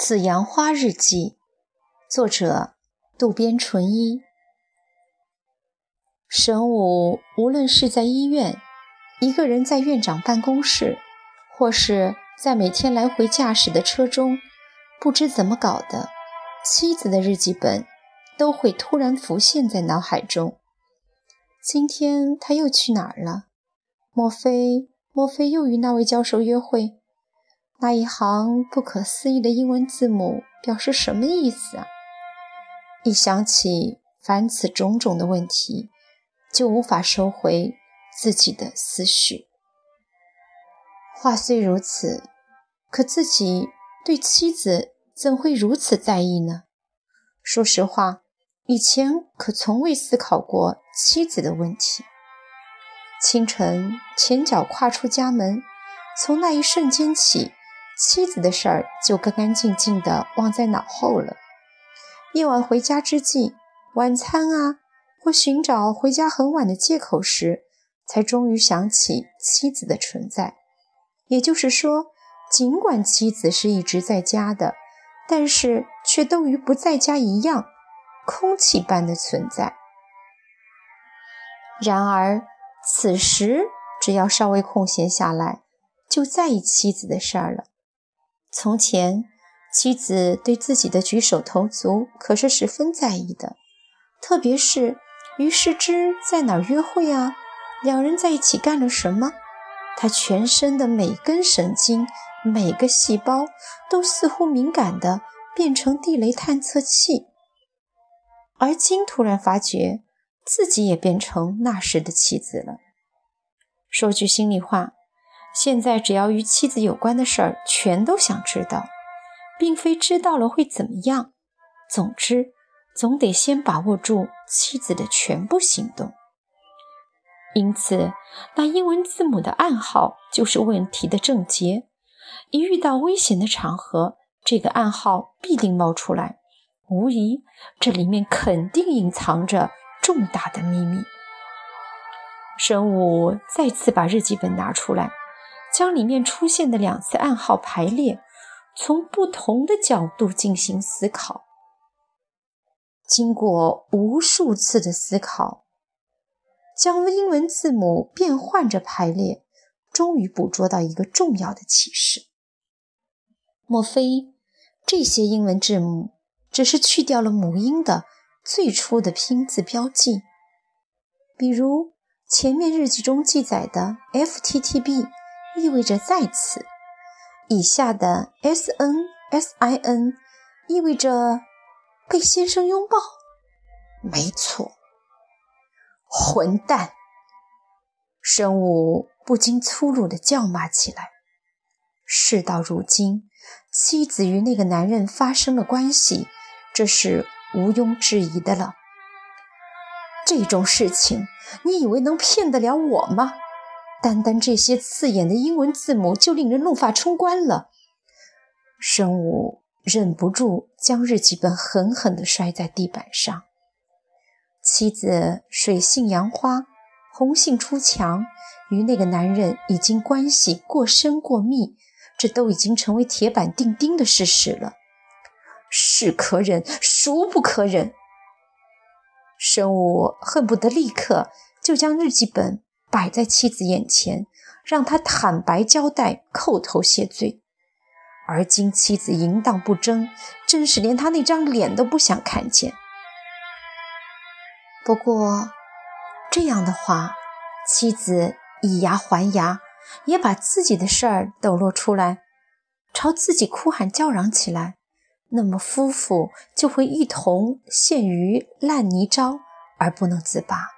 《紫阳花日记》作者渡边淳一。神武无论是在医院，一个人在院长办公室，或是在每天来回驾驶的车中，不知怎么搞的，妻子的日记本都会突然浮现在脑海中。今天他又去哪儿了？莫非莫非又与那位教授约会？那一行不可思议的英文字母表示什么意思啊？一想起凡此种种的问题，就无法收回自己的思绪。话虽如此，可自己对妻子怎会如此在意呢？说实话，以前可从未思考过妻子的问题。清晨前脚跨出家门，从那一瞬间起。妻子的事儿就干干净净的忘在脑后了。夜晚回家之际，晚餐啊，或寻找回家很晚的借口时，才终于想起妻子的存在。也就是说，尽管妻子是一直在家的，但是却都与不在家一样，空气般的存在。然而，此时只要稍微空闲下来，就在意妻子的事儿了。从前，妻子对自己的举手投足可是十分在意的，特别是于世之在哪儿约会啊，两人在一起干了什么，他全身的每根神经、每个细胞都似乎敏感的变成地雷探测器。而今突然发觉自己也变成那时的妻子了。说句心里话。现在只要与妻子有关的事儿，全都想知道，并非知道了会怎么样。总之，总得先把握住妻子的全部行动。因此，那英文字母的暗号就是问题的症结。一遇到危险的场合，这个暗号必定冒出来。无疑，这里面肯定隐藏着重大的秘密。神武再次把日记本拿出来。将里面出现的两次暗号排列，从不同的角度进行思考。经过无数次的思考，将英文字母变换着排列，终于捕捉到一个重要的启示：莫非这些英文字母只是去掉了母音的最初的拼字标记？比如前面日记中记载的 FTTB。意味着在此，以下的 S N S I N 意味着被先生拥抱。没错，混蛋！生物不禁粗鲁地叫骂起来。事到如今，妻子与那个男人发生了关系，这是毋庸置疑的了。这种事情，你以为能骗得了我吗？单单这些刺眼的英文字母就令人怒发冲冠了。生武忍不住将日记本狠狠地摔在地板上。妻子水性杨花，红杏出墙，与那个男人已经关系过深过密，这都已经成为铁板钉钉的事实了。是可忍，孰不可忍？生物恨不得立刻就将日记本。摆在妻子眼前，让他坦白交代，叩头谢罪。而今妻子淫荡不争，真是连他那张脸都不想看见。不过，这样的话，妻子以牙还牙，也把自己的事儿抖落出来，朝自己哭喊叫嚷起来，那么夫妇就会一同陷于烂泥沼而不能自拔。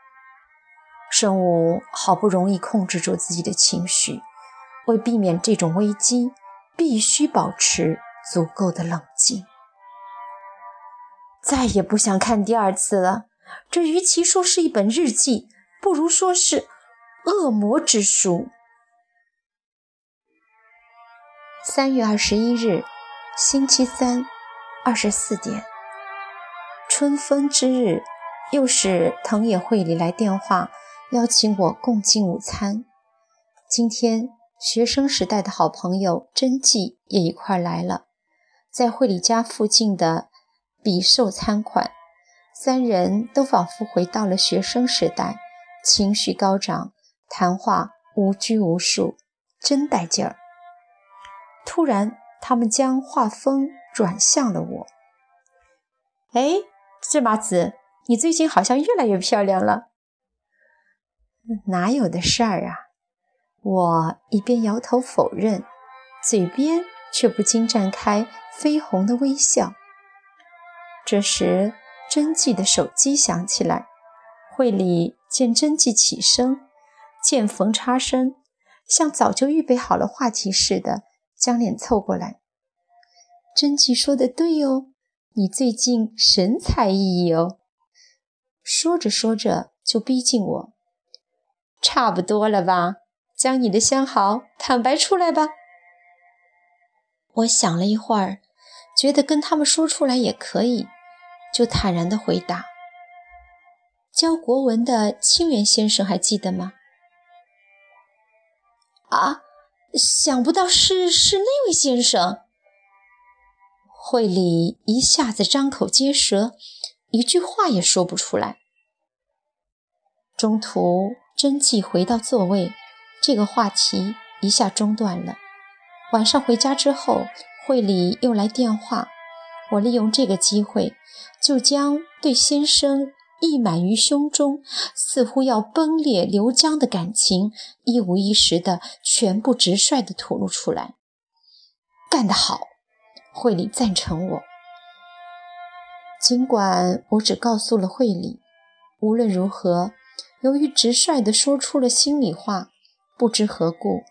生物好不容易控制住自己的情绪，为避免这种危机，必须保持足够的冷静。再也不想看第二次了。这与其说是一本日记，不如说是恶魔之书。三月二十一日，星期三，二十四点，春分之日，又是藤野惠里来电话邀请我共进午餐。今天学生时代的好朋友真纪也一块来了，在惠里家附近的比寿餐馆，三人都仿佛回到了学生时代，情绪高涨，谈话无拘无束，真带劲儿。突然，他们将画风转向了我。哎，芝麻子，你最近好像越来越漂亮了。哪有的事儿啊！我一边摇头否认，嘴边却不禁绽开绯红的微笑。这时，真纪的手机响起来，会里见真纪起身，见缝插针，像早就预备好了话题似的。将脸凑过来，真纪说的对哦，你最近神采奕奕哦。说着说着就逼近我，差不多了吧？将你的相好坦白出来吧。我想了一会儿，觉得跟他们说出来也可以，就坦然的回答：教国文的清源先生还记得吗？啊？想不到是是那位先生。会里一下子张口结舌，一句话也说不出来。中途真纪回到座位，这个话题一下中断了。晚上回家之后，会里又来电话，我利用这个机会，就将对先生。溢满于胸中，似乎要崩裂流浆的感情，一五一十的全部直率地吐露出来。干得好，会里赞成我。尽管我只告诉了会里，无论如何，由于直率地说出了心里话，不知何故，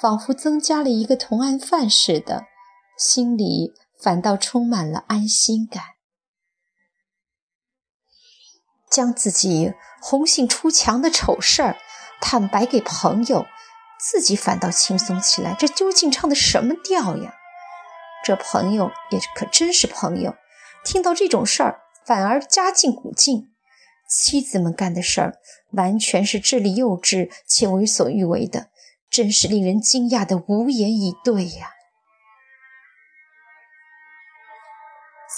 仿佛增加了一个同案犯似的，心里反倒充满了安心感。将自己红杏出墙的丑事儿坦白给朋友，自己反倒轻松起来。这究竟唱的什么调呀？这朋友也可真是朋友，听到这种事儿反而加进鼓劲。妻子们干的事儿完全是智力幼稚且为所欲为的，真是令人惊讶的无言以对呀。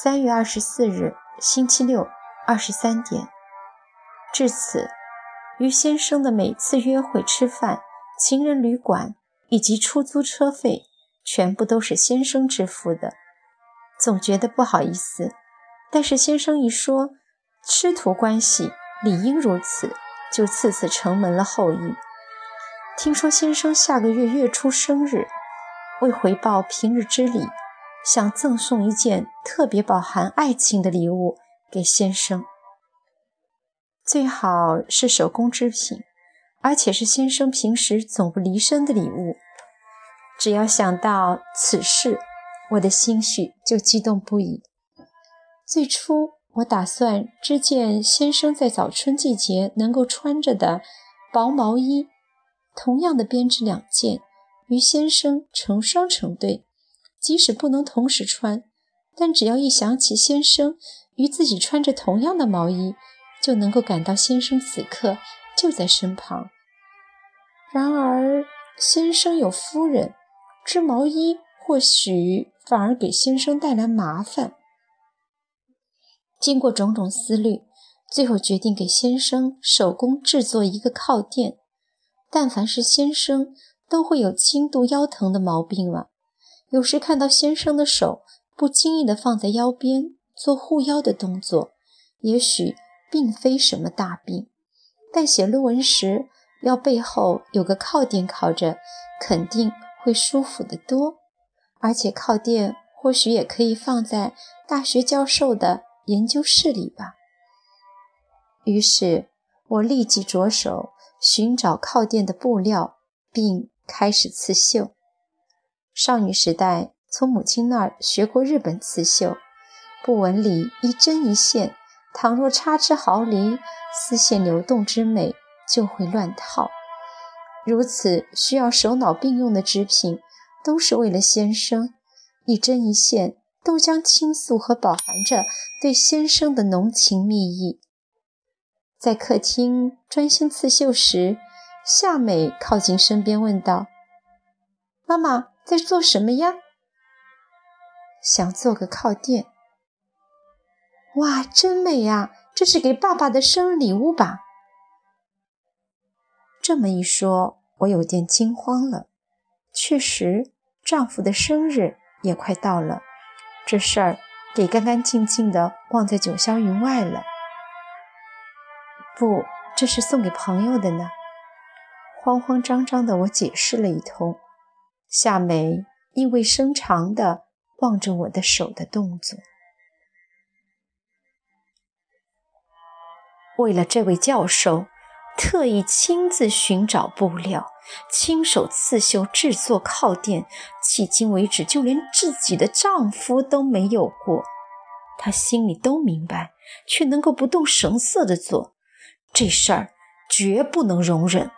三月二十四日，星期六，二十三点。至此，于先生的每次约会、吃饭、情人旅馆以及出租车费，全部都是先生支付的。总觉得不好意思，但是先生一说师徒关系理应如此，就次次承蒙了厚意。听说先生下个月月初生日，为回报平日之礼，想赠送一件特别饱含爱情的礼物给先生。最好是手工制品，而且是先生平时总不离身的礼物。只要想到此事，我的心绪就激动不已。最初，我打算织件先生在早春季节能够穿着的薄毛衣，同样的编织两件，与先生成双成对。即使不能同时穿，但只要一想起先生与自己穿着同样的毛衣，就能够感到先生此刻就在身旁。然而，先生有夫人，织毛衣或许反而给先生带来麻烦。经过种种思虑，最后决定给先生手工制作一个靠垫。但凡是先生，都会有轻度腰疼的毛病了。有时看到先生的手不经意地放在腰边做护腰的动作，也许。并非什么大病，但写论文时要背后有个靠垫靠着，肯定会舒服得多。而且靠垫或许也可以放在大学教授的研究室里吧。于是我立即着手寻找靠垫的布料，并开始刺绣。少女时代从母亲那儿学过日本刺绣，布纹里一针一线。倘若差之毫厘，丝线流动之美就会乱套。如此需要手脑并用的织品，都是为了先生，一针一线都将倾诉和饱含着对先生的浓情蜜意。在客厅专心刺绣时，夏美靠近身边问道：“妈妈在做什么呀？”“想做个靠垫。”“哇，真美呀！这是给爸爸的生日礼物吧？”这么一说，我有点惊慌了。确实，丈夫的生日也快到了，这事儿给干干净净的忘在九霄云外了。不，这是送给朋友的呢。慌慌张张的我解释了一通，夏梅意味深长的望着我的手的动作。为了这位教授。特意亲自寻找布料，亲手刺绣制作靠垫，迄今为止就连自己的丈夫都没有过。她心里都明白，却能够不动声色的做这事儿，绝不能容忍。